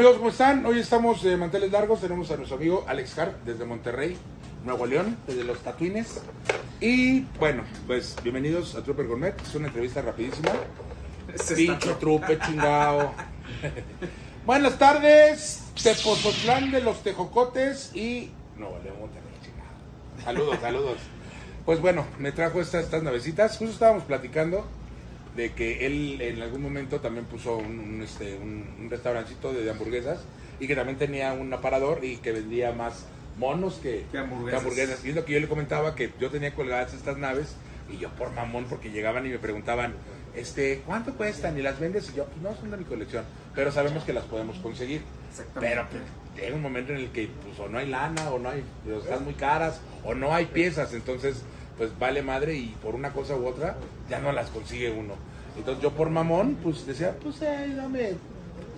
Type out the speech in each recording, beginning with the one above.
amigos, ¿cómo están? Hoy estamos de manteles largos, tenemos a nuestro amigo Alex Hart desde Monterrey, Nuevo León, desde los Tatuines. Y bueno, pues bienvenidos a Trooper Gourmet, es una entrevista rapidísima. Pinche trupe, chingao. Buenas tardes, Tepozotlán de los Tejocotes y Nuevo León, Monterrey, chingado. Saludos, saludos. Pues bueno, me trajo estas, estas navecitas, justo estábamos platicando de que él en algún momento también puso un, un, este, un, un restaurancito de, de hamburguesas y que también tenía un aparador y que vendía más monos que, Que hamburguesas. Y es lo que yo le comentaba, que yo tenía colgadas estas naves y yo por mamón, porque llegaban y me preguntaban, este, ¿cuánto cuestan? ¿Y las vendes? Y yo, pues no, son de mi colección, pero sabemos que las podemos conseguir. Pero pues, llega un momento en el que pues, o no hay lana, o no hay, o están muy caras, o no hay piezas, entonces pues vale madre y por una cosa u otra ya no las consigue uno. Entonces yo por mamón, pues decía, pues eh, dame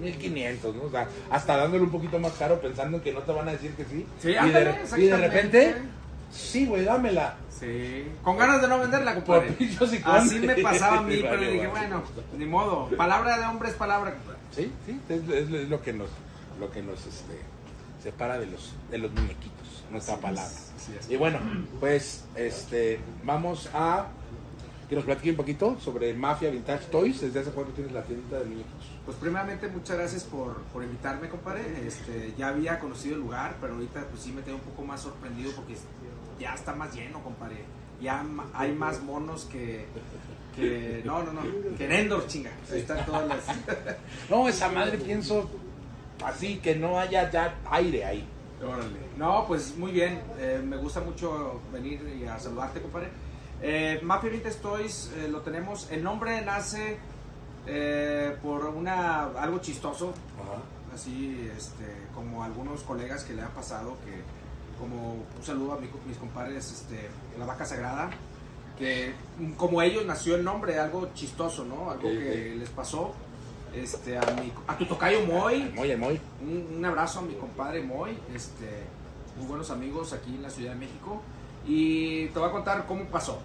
1500, ¿no? O sea, hasta dándole un poquito más caro pensando en que no te van a decir que sí. Sí, y, de, ándale, y de repente, sí, güey, dámela. Sí. Con ganas de no venderla, compadre. Así me pasaba a mí, pero Vale, dije, bueno, ni modo. Palabra de hombre es palabra, compadre. Sí, sí, es, es- es lo que nos, lo que nos este, separa de los, de los muñequitos, nuestra Así palabra. es, así es. Y bueno, pues este, vamos a que nos platique un poquito sobre Mafia Vintage Toys. ¿Desde hace cuánto tienes la tienda de muñequitos? Pues primeramente muchas gracias por, por invitarme, compadre. Este, ya había conocido el lugar, pero ahorita pues sí me quedé un poco más sorprendido porque ya está más lleno, compadre. Ya hay más monos que, que no, no, no, que en Endor, chinga. Están todas las... No, esa madre pienso así, que no haya ya aire ahí. Órale. No, pues muy bien. Eh, me gusta mucho venir y a saludarte, compadre. Eh, Mafia Vintage Toys eh, lo tenemos. El nombre nace eh, por una algo chistoso, así este, como algunos colegas que le ha pasado, que como un saludo a mi- mis compadres, este, la vaca sagrada, que como ellos nació el nombre, algo chistoso, ¿no? Algo Ok, que les pasó. Este, a, mi, a tu tocayo Moy, un, un abrazo a mi compadre Moy, este, muy buenos amigos aquí en la Ciudad de México. Y te voy a contar cómo pasó.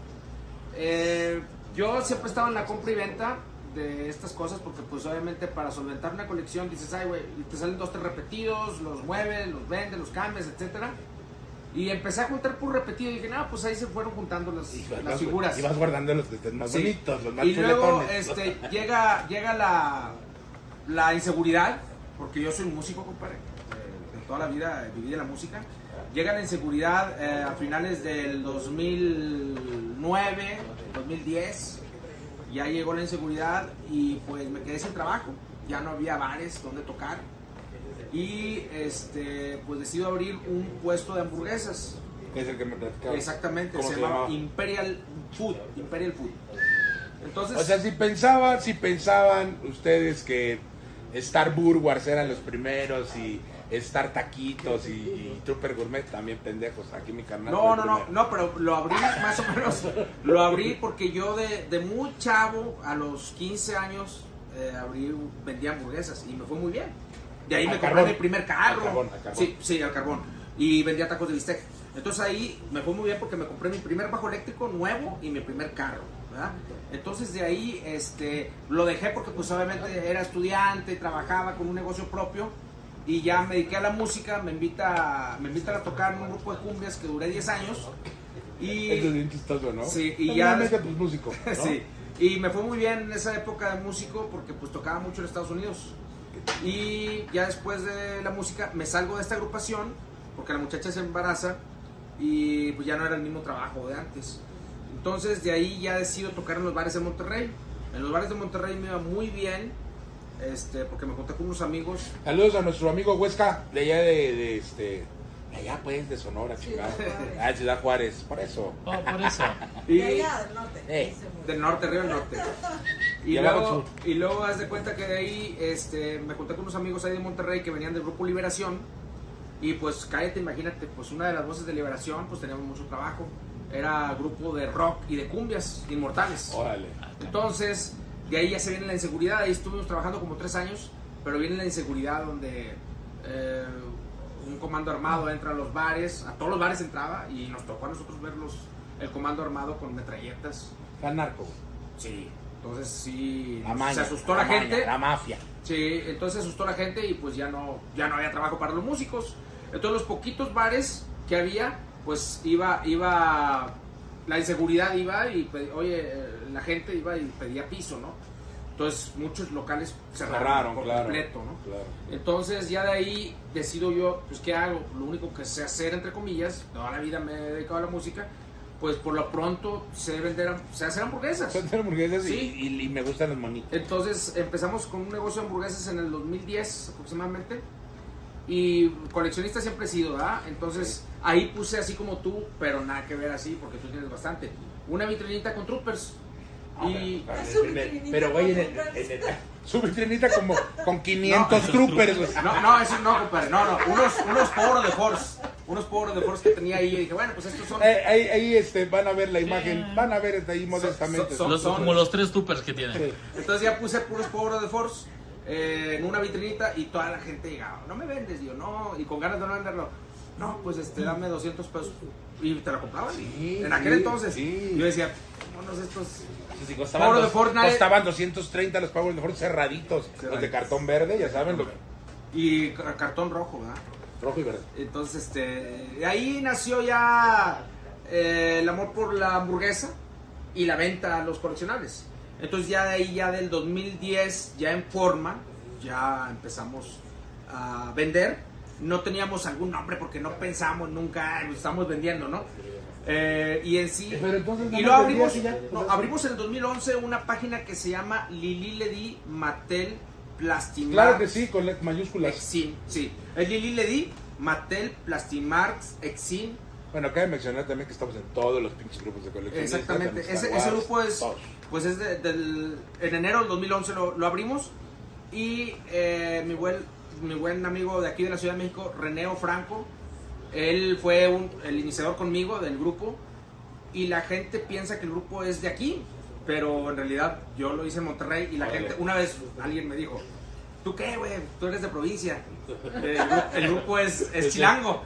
Eh, yo siempre estaba en la compra y venta de estas cosas porque pues obviamente para solventar una colección dices, ay güey, te salen dos, tres repetidos, los mueves, los vendes, los cambias, etcétera. Y empecé a juntar por repetido y dije, no, pues ahí se fueron juntando las, vas, las figuras. y vas guardando los que estén más Sí. bonitos, los más Y luego este, llega, llega la, la inseguridad, porque yo soy músico, compadre. Eh, de toda la vida viví de la música. Llega la inseguridad eh, a finales del 2009, 2010. Ya llegó la inseguridad y pues me quedé sin trabajo. Ya no había bares donde tocar. Y este, pues decido abrir un puesto de hamburguesas. Es el que me platicaba. Exactamente, ¿Cómo se, se llama? Imperial Food. Imperial Food. Entonces, O sea, si pensaban, si pensaban ustedes que Star Burgers eran los primeros y Star Taquitos y, y Trooper Gourmet también pendejos, aquí mi carnal. no, no, no, no, pero lo abrí más o menos. Lo abrí porque yo de, de muy chavo, a los 15 años, eh, abrí, vendía hamburguesas y me fue muy bien. De ahí Al me compré mi primer carro. Al carbón, al carbón. Sí, sí, al carbón. Y vendía tacos de bistec. Entonces ahí me fue muy bien porque me compré mi primer bajo eléctrico nuevo y mi primer carro. ¿verdad? Entonces de ahí este, lo dejé porque pues obviamente era estudiante, trabajaba con un negocio propio y ya me dediqué a la música, me invita, me invitan a tocar en un grupo de cumbias que duré 10 años. Y, Eso es bien chistoso, ¿no? Sí, y ya- pues músico. ¿no? Sí, y me fue muy bien en esa época de músico porque pues tocaba mucho en Estados Unidos. Y ya después de la música me salgo de esta agrupación porque la muchacha se embaraza y pues ya no era el mismo trabajo de antes. Entonces de ahí ya decido tocar en los bares de Monterrey. En los bares de Monterrey me iba muy bien este, porque me conté con unos amigos. Saludos a nuestro amigo Huesca, de allá de, de este. allá pues, de Sonora, chingada. Ah, Ciudad Juárez, por eso. Oh, por eso. Y, De allá del norte. Eh. Del norte, Río del Norte. Y Y luego, y luego haz de cuenta que de ahí este, me conté con unos amigos ahí de Monterrey que venían del grupo Liberación. Y pues cállate, imagínate, pues una de las voces de Liberación, pues teníamos mucho trabajo. Era grupo de rock y de cumbias inmortales. Órale. Entonces, de ahí ya se viene la inseguridad. Ahí estuvimos trabajando como tres años, pero viene la inseguridad donde eh, un comando armado entra a los bares, a todos los bares entraba y nos tocó a nosotros verlos, el comando armado con metralletas. Está narco. Sí, Entonces sí, La maña, se asustó la, maña, gente. La mafia. Sí, entonces se asustó la gente y pues ya no, ya no había trabajo para los músicos. Entonces los poquitos bares que había, pues iba, iba, la inseguridad iba y, oye, eh, la gente iba y pedía piso, ¿no? Entonces muchos locales cerraron, Cerraron, por claro. completo, ¿no? Claro. Entonces ya de ahí decido yo, pues ¿qué hago? Lo único que sé hacer, entre comillas, toda la vida me he dedicado a la música, pues por lo pronto sé vender, sé hacer hamburguesas. Son hamburguesas y- Sí. y, y me gustan los monitos. Entonces empezamos con un negocio de hamburguesas en el 2010 aproximadamente. Y coleccionista siempre he sido, ¿verdad? Entonces ahí puse así como tú, pero nada que ver así, porque tú tienes bastante. Una vitrinita con troopers. Y Ah, pero güey, en el- con en el- su vitrinita como con 500 troopers, güey. no, no, eso no, compadre, no, no, unos, unos poros de Force, unos de Force que tenía ahí. Yo dije, bueno, pues estos son. Eh, ahí, ahí, este, van a ver la imagen, van a ver este, ahí modestamente. son- Los- son- como los tres tupers que tienen. Sí. Entonces ya puse puros de Force eh, en una vitrinita y toda la gente llegaba, no me vendes, yo no, y con ganas de no venderlo. No, pues este, dame 200 pesos. Y te la compraban. Sí, en aquel sí, entonces. sí. Yo decía, vámonos estos. Sí, costaban, dos- de Fortnite. costaban 230 los Power de Fortnite cerraditos, los de Cerraditos. cartón verde, ya saben, lo, Y ca- cartón rojo, ¿verdad? Rojo y verde. Entonces, este, ahí nació ya eh, el amor por la hamburguesa y la venta a los coleccionables. Entonces ya de ahí, ya del 2010, ya en forma, ya empezamos a vender. No teníamos algún nombre porque no pensamos nunca, "Ay, pues estamos vendiendo, ¿no? Eh, y en sí... Pero entonces y lo abrimos, ya, no, abrimos en el 2011 una página que se llama Lili Ledi Mattel Plastimar. Claro que sí, con mayúsculas. Exin, sí. El Lili Ledi, Mattel, Plastimarks, Exin. Bueno, cabe mencionar también que estamos en todos los pinches grupos de coleccionistas. Exactamente. Ese, Wars, ese grupo es, todos. pues es de- del, en enero del 2011 lo, lo abrimos. Y eh, mi, buen, mi buen amigo de aquí de la Ciudad de México, Reneo Franco, él fue un- el iniciador conmigo del grupo. Y la gente piensa que el grupo es de aquí. Pero en realidad yo lo hice en Monterrey. Y la gente, una vez alguien me dijo, ¿tú qué, güey? Tú eres de provincia. El, el grupo es, es chilango.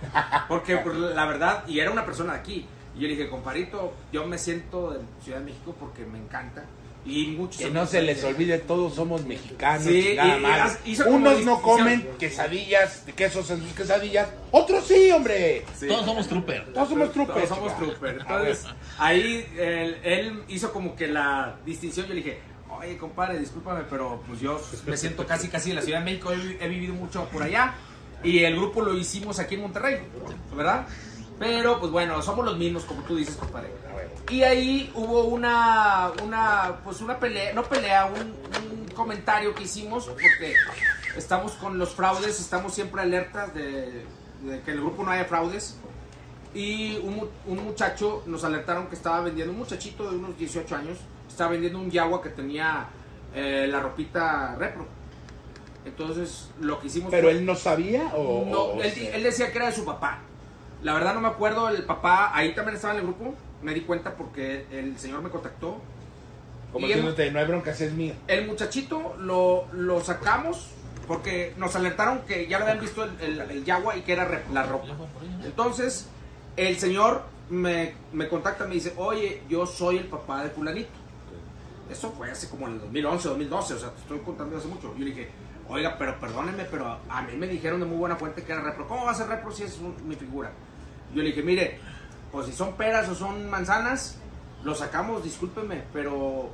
Porque pues, la verdad, y era una persona de aquí. Y yo le dije, comparito, yo me siento de Ciudad de México porque me encanta. Y muchos Que no se les olvide, todos somos mexicanos. Sí, y- hizo como Unos no comen quesadillas, de quesos en sus quesadillas. Otros sí, hombre. Sí. Todos somos trooper. Todos somos troopers. Todos somos trooper. Entonces, ahí él, él hizo como que la distinción. Yo le dije, oye, compadre, discúlpame, pero pues yo me siento casi, casi en la Ciudad de México. He, he vivido mucho por allá. Y el grupo lo hicimos aquí en Monterrey, ¿verdad? Pero, pues bueno, somos los mismos, como tú dices, compadre. Y ahí hubo una, una, pues una pelea, no pelea, un, un comentario que hicimos, porque estamos con los fraudes, estamos siempre alertas de, de que en el grupo no haya fraudes. Y un, un muchacho nos alertaron que estaba vendiendo, un muchachito de unos 18 años, estaba vendiendo un Yagua que tenía eh, la ropita repro. Entonces lo que hicimos ¿Pero fue- él no sabía o...? no, o él, sea, él decía que era de su papá. La verdad no me acuerdo, el papá ahí también estaba en el grupo. Me di cuenta porque el señor me contactó. Como diciéndote, no hay broncas, es mío. El muchachito lo, lo sacamos porque nos alertaron que ya lo habían visto el, el, el Yagua y que era re- la ropa. Entonces, el señor me, me contacta, me dice, oye, yo soy el papá de fulanito. Eso fue hace como en el 2011, 2012, o sea, te estoy contando hace mucho. Yo le dije, oiga, pero perdónenme, pero a mí me dijeron de muy buena fuente que era repro. ¿Cómo va a ser repro si es un- mi figura? Yo le dije, mire, pues si son peras o son manzanas, lo sacamos, discúlpenme, pero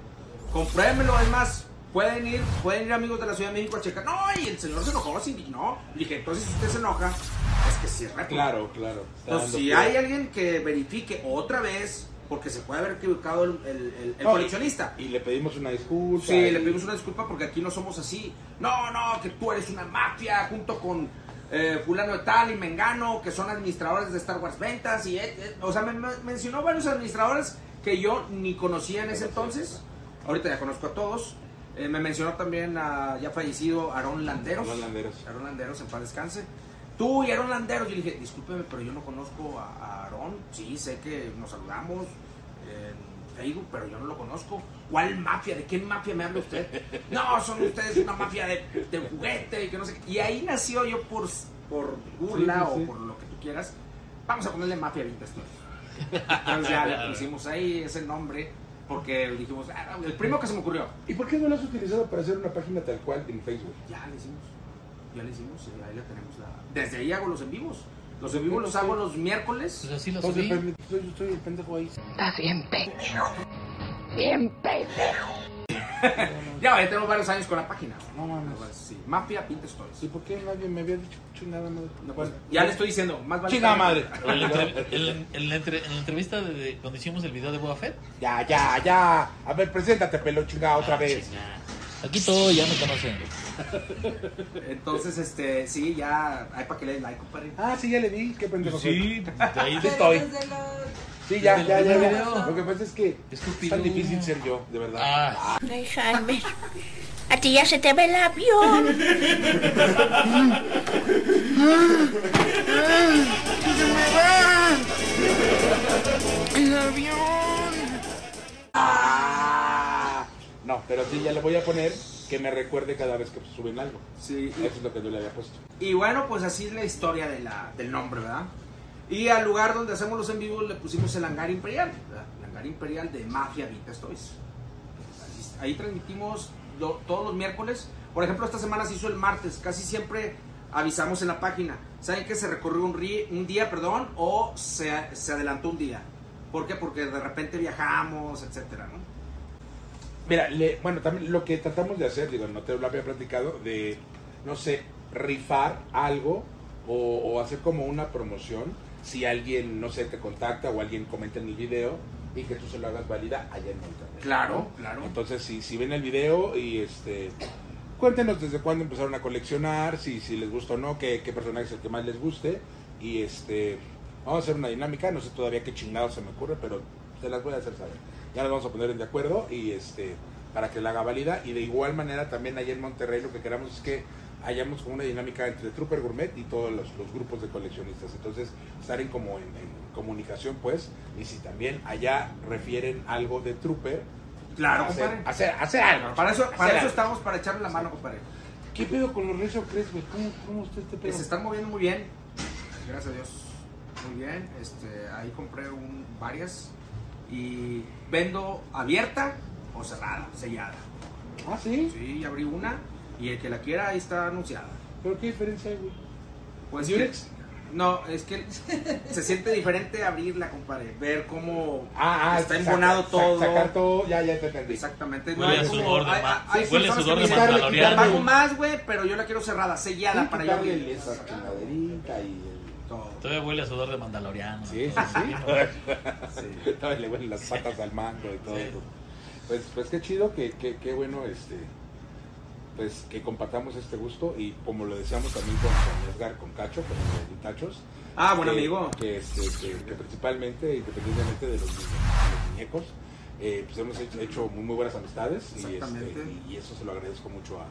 compruébenmelo, es más, pueden ir, pueden ir amigos de la Ciudad de México a checar. No, y el señor se enojó, se indignó. Le dije, entonces si usted se enoja, es que sí es repro. Claro, claro. Entonces, si hay alguien que verifique otra vez, porque se puede haber equivocado el, el- el- el No, coleccionista. Y le pedimos una disculpa. Sí, y- le pedimos una disculpa porque aquí no somos así. No, no, que tú eres una mafia junto con eh, fulano de tal y Mengano, que son administradores de Star Wars Ventas. y eh, eh, O sea, me, me- mencionó varios administradores que yo ni conocía en ese entonces. Ahorita ya conozco a todos. Eh, me mencionó también a ya fallecido Aarón Landeros. Aarón Landeros. Aarón Landeros, en paz descanse. Tú y Aarón Landeros. Yo le dije, discúlpeme, pero yo no conozco a, a Aarón. Sí, sé que nos saludamos pero yo no lo conozco. ¿Cuál mafia? ¿De qué mafia me habla usted? No, son ustedes una mafia de, de juguete y que no sé qué. Y ahí nació yo por, por burla Sí, sí, sí. o por lo que tú quieras. Vamos a ponerle mafia Vintage. Entonces ya le pusimos ahí ese nombre. Porque dijimos, ah, el primero que se me ocurrió. ¿Y por qué no lo has utilizado para hacer una página tal cual en Facebook? Ya le hicimos. Ya le hicimos y ahí la tenemos. La... Desde ahí hago los en vivos. Los en vivos los hago los miércoles. Pues así lo Entonces, subí. pero estoy, el pendejo ahí. Estás bien pendejo. Bien pendejo. Ya, ya tenemos varios años con la página. No mames. Sí. Mafia Pinta Stories. ¿Y por qué nadie me había dicho chingada madre? No, pues, ya le estoy diciendo, más vale. Chingada madre. En la, entre- en la- en la entre- en la entrevista de, de- cuando hicimos el video de Boba Fett. Ya, ya, ya. A ver, preséntate, pelo chingada, otra vez. Aquí todo ya me conocen. Entonces, este, sí, ya hay para que le den like, compadre. Ah, sí, ya le vi. Qué pendejo soy. Sí, de ahí estoy. Sí, ya, ya, ya, ya. Lo que pasa es que es tan difícil ser yo, de verdad. Ah, Ay, Jaime. A ti ya se te ve el avión. El avión. Ah, no, pero sí, ya le voy a poner que me recuerde cada vez que suben algo. Sí. Eso es lo que yo le había puesto. Y bueno, pues así es la historia de la, del nombre, ¿verdad? Y al lugar donde hacemos los en vivos le pusimos el hangar imperial, ¿verdad? El hangar imperial de Mafia Vintage Toys. Ahí transmitimos todos los miércoles. Por ejemplo, esta semana se hizo el martes. Casi siempre avisamos en la página. ¿Saben que se recorrió un, ri- un día, perdón, o se, se adelantó un día? ¿Por qué? Porque de repente viajamos, etcétera, ¿no? Mira, le- bueno, también lo que tratamos de hacer, digo, no te lo había platicado, de, no sé, rifar algo o, o hacer como una promoción si alguien, no sé, te contacta o alguien comenta en el video y que tú se lo hagas válida allá en Monterrey. Claro, claro. Entonces, si, si ven el video y este... Cuéntenos desde cuándo empezaron a coleccionar, si, si les gusta o no, qué, qué personaje es el que más les guste. Y este, vamos a hacer una dinámica, no sé todavía qué chingado se me ocurre, pero se las voy a hacer saber. Ya nos vamos a poner en de acuerdo y este, para que la haga válida. Y de igual manera también allá en Monterrey lo que queramos es que hayamos como una dinámica entre Trooper Gourmet y todos los, los grupos de coleccionistas. Entonces, estar en, como en, en comunicación pues, y si también allá refieren algo de Trooper, Claro, hacer, compadre. hacer, hacer algo. Para eso, para eso algo. estamos, para echarle la mano, compadre. ¿Qué pedo con los Rezo Crest, güey? ¿Cómo, ¿Cómo está este Que pedo? se están moviendo muy bien. Gracias a Dios. Muy bien. Este, ahí compré un, varias. Y vendo abierta o cerrada, sellada. Ah, ¿sí? Sí, abrí una. Y el que la quiera, ahí está anunciada. ¿Pero qué diferencia hay, güey? Pues ¿Durex? que- No, es que se siente diferente abrirla, compadre. Ver cómo Ah, ah, está saca- embonado todo. Sacar todo, ya, ya te entendí. Exactamente. Huele a como- sudor de hay- hay- huele sudor de. Pago más, güey, pero yo la quiero cerrada, sellada Sí, para yo abrir. esa chingaderita y el... Todo. todavía huele a sudor de mandaloriano. Sí, sí, sí. Todavía le huelen las patas al mango y todo Sí. eso. Pues, pues qué chido, que, que, qué bueno, este, pues que compartamos este gusto y como lo decíamos también con, con Edgar, con Cacho, con los Vitachos. Ah, buen que- amigo. Que, este, que, que principalmente, independientemente de los, de los muñecos, eh, pues hemos hecho, hecho muy, muy buenas amistades y, este, y, y eso se lo agradezco mucho a,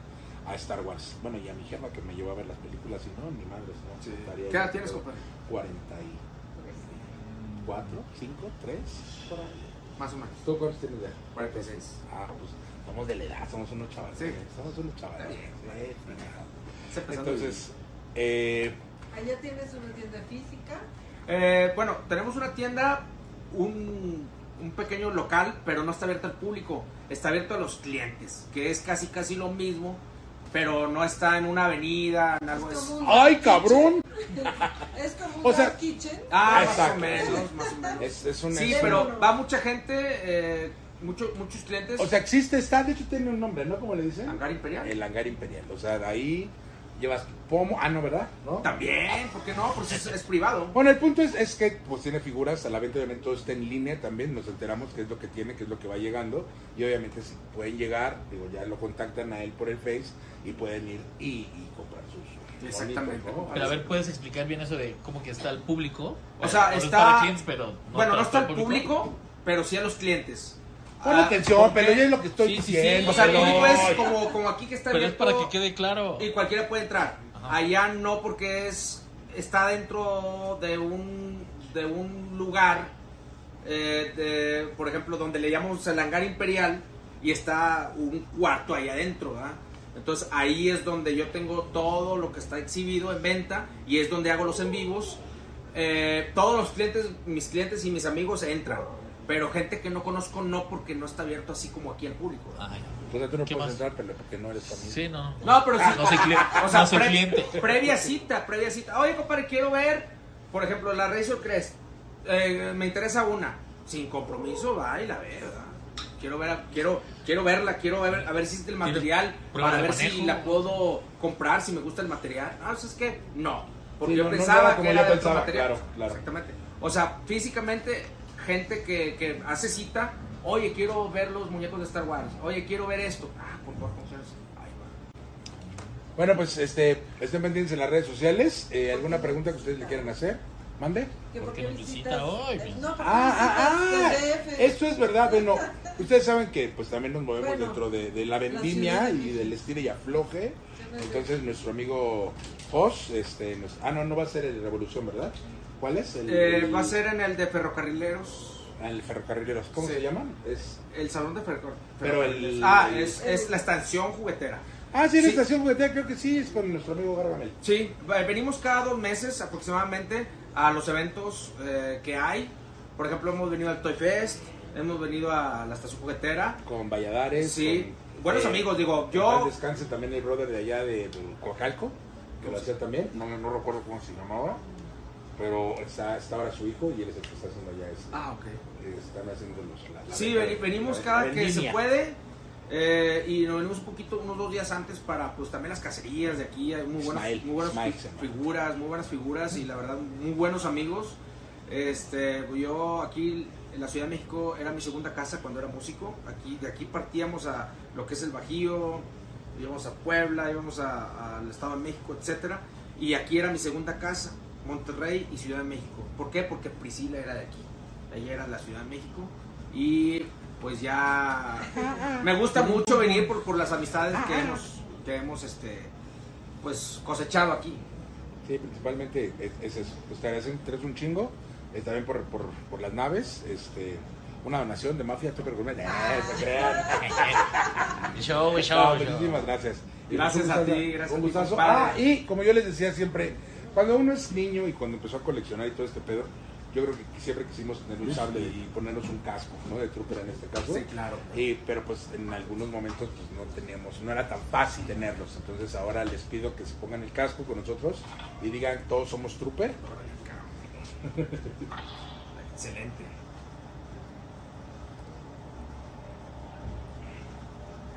a Star Wars. Bueno, y a mi jefa que me llevó a ver las películas y no, ni madres, ¿no? Sí. Estaría ¿Qué edad tienes, compadre? 44, 5, 3, por ahí. Más o menos. ¿Tú cuántos tienes ya? 46. Ah, pues somos de la edad, somos unos chavales. Sí. Somos unos chavales. Sí, Entonces, eh, Allá tienes una tienda física. Eh, bueno, tenemos una tienda, un, un pequeño local, pero no está abierto al público, está abierto a los clientes, que es casi casi lo mismo, pero no está en una avenida, en algo Es como un ¡Ay, cabrón! Es como un O sea- dark kitchen. Ah, más Exacto. o menos, más o menos. es, es un. Sí, es pero va mucha gente, eh, mucho- muchos clientes. O sea, existe, está, de hecho tiene un nombre, ¿no? Como le dicen? Hangar Imperial. El hangar imperial. O sea, de ahí llevas pomo. Ah, no, ¿verdad? ¿No? También, ¿por qué no? Pues es, es privado. Bueno, el punto es, es que pues tiene figuras, a la venta obviamente todo está en línea también, nos enteramos qué es lo que tiene, qué es lo que va llegando y obviamente si pueden llegar, digo, ya lo contactan a él por el Face y pueden ir y, y comprar sus... Exactamente. bonitos, ¿no? Pero a ver, ¿puedes explicar bien eso de cómo que está el público? O sea, No es está- para clientes, pero... bueno, no está al público, pero sí a los clientes. Pon Ah, atención, pero ya es lo que estoy Sí, sí, sí. diciendo. O sea, el público es como, como aquí que está Pero es abierto para que quede claro. y cualquiera puede entrar. Ajá. Allá no porque es está dentro de un de un lugar eh, de, por ejemplo, donde le llamamos el hangar imperial y está un cuarto ahí adentro, ¿verdad? Entonces ahí es donde yo tengo todo lo que está exhibido en venta y es donde hago los en vivos. Eh, todos los clientes, mis clientes y mis amigos entran. Pero gente que no conozco no porque no está abierto así como aquí al público. Ay, O sea, tú no ¿Qué puedes pero porque no eres familia. sí, no. No, pero sí. no soy cliente. O sea, no soy pre- cliente. previa cita, previa cita. Oye, compadre, quiero ver, por ejemplo, la Razor Crest. Eh, me interesa una. Sin compromiso, va y la ve, ¿verdad? Quiero, ver, quiero, quiero verla, quiero ver, a ver si es del material, para ver si la puedo comprar, si me gusta el material. Ah, ¿sabes qué? No. Porque Sí, yo no, no, pensaba que era pensaba, material. claro, claro. Exactamente. O sea, físicamente, gente que, que hace cita, oye, quiero ver los muñecos de Star Wars, oye, quiero ver esto. Ah, por favor. Bueno, pues este, estén pendientes en las redes sociales. Eh, ¿Alguna pregunta que ustedes le quieran hacer? Mande. ¿Que ¿Por por qué nos visita hoy? No, ¿por qué Ah, ah, ah, DF? esto es verdad, bueno, ustedes saben que pues también nos movemos Bueno, dentro de, de la vendimia y del estilo y afloje, entonces nuestro amigo Foss, este, nos- ah no, no va a ser el Revolución, ¿verdad? ¿Cuál es? El, Eh, el- va a ser en el de ferrocarrileros. el ferrocarrileros, ¿cómo Sí. se llaman? Es, El salón de ferrocar- Pero ferrocarrileros. el- Ah, es, es la estación juguetera. ah, sí, la Sí. estación juguetera, creo que sí, es con nuestro amigo Gargamel. Sí, venimos cada dos meses aproximadamente a los eventos eh, que hay. Por ejemplo, hemos venido al Toy Fest, hemos venido a la estación juguetera. Con Valladares. Sí, con, buenos eh, amigos, digo, yo... descanse también el brother de allá de, Coacalco, que lo hacía también, no, no recuerdo cómo se llamaba, pero está, está ahora su hijo y él es el que está haciendo allá este, Ah, ok. están haciendo los, la, la Sí, de- venimos la- cada que se puede eh, y nos venimos un poquito, unos dos días antes para pues también las cacerías de aquí, hay muy buenas, Smile, muy buenas Smile fi- figuras, muy buenas figuras y la verdad muy buenos amigos. Este, yo aquí en la Ciudad de México era mi segunda casa cuando era músico, aquí de aquí partíamos a lo que es el Bajío, íbamos a Puebla, íbamos al Estado de México, etcétera, y aquí era mi segunda casa, Monterrey y Ciudad de México. ¿Por qué? Porque Priscila era de aquí, ella era de la Ciudad de México y pues ya me gusta mucho venir por, por las amistades que hemos, que hemos este, pues cosechado aquí. Sí, principalmente es, es eso. Pues te agradecen, te un chingo, eh, también por, por, por las naves, este, una donación de Mafia Super Gourmet. Eh, se crean. Show, No, show, muchísimas show. gracias. Y Gracias a ti, gracias un a ti. Ah, y como yo les decía siempre, cuando uno es niño y cuando empezó a coleccionar y todo este pedo, yo creo que siempre quisimos tener un sable y ponernos un casco, ¿no? De trooper en este caso. Sí, claro. Y, pero pues en algunos momentos pues no teníamos, no era tan fácil tenerlos. Entonces ahora les pido que se pongan el casco con nosotros y digan todos somos trooper. Excelente.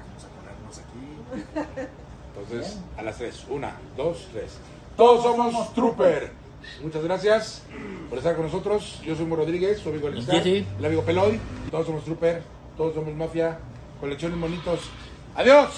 Vamos a ponernos aquí. Entonces, a las tres. Una, dos, tres. Todos somos trooper. Muchas gracias por estar con nosotros. Yo soy Mo Rodríguez, su amigo Alexander, Sí, sí. el amigo Peloy. Todos somos trooper, todos somos mafia. Colecciones bonitos. Adiós.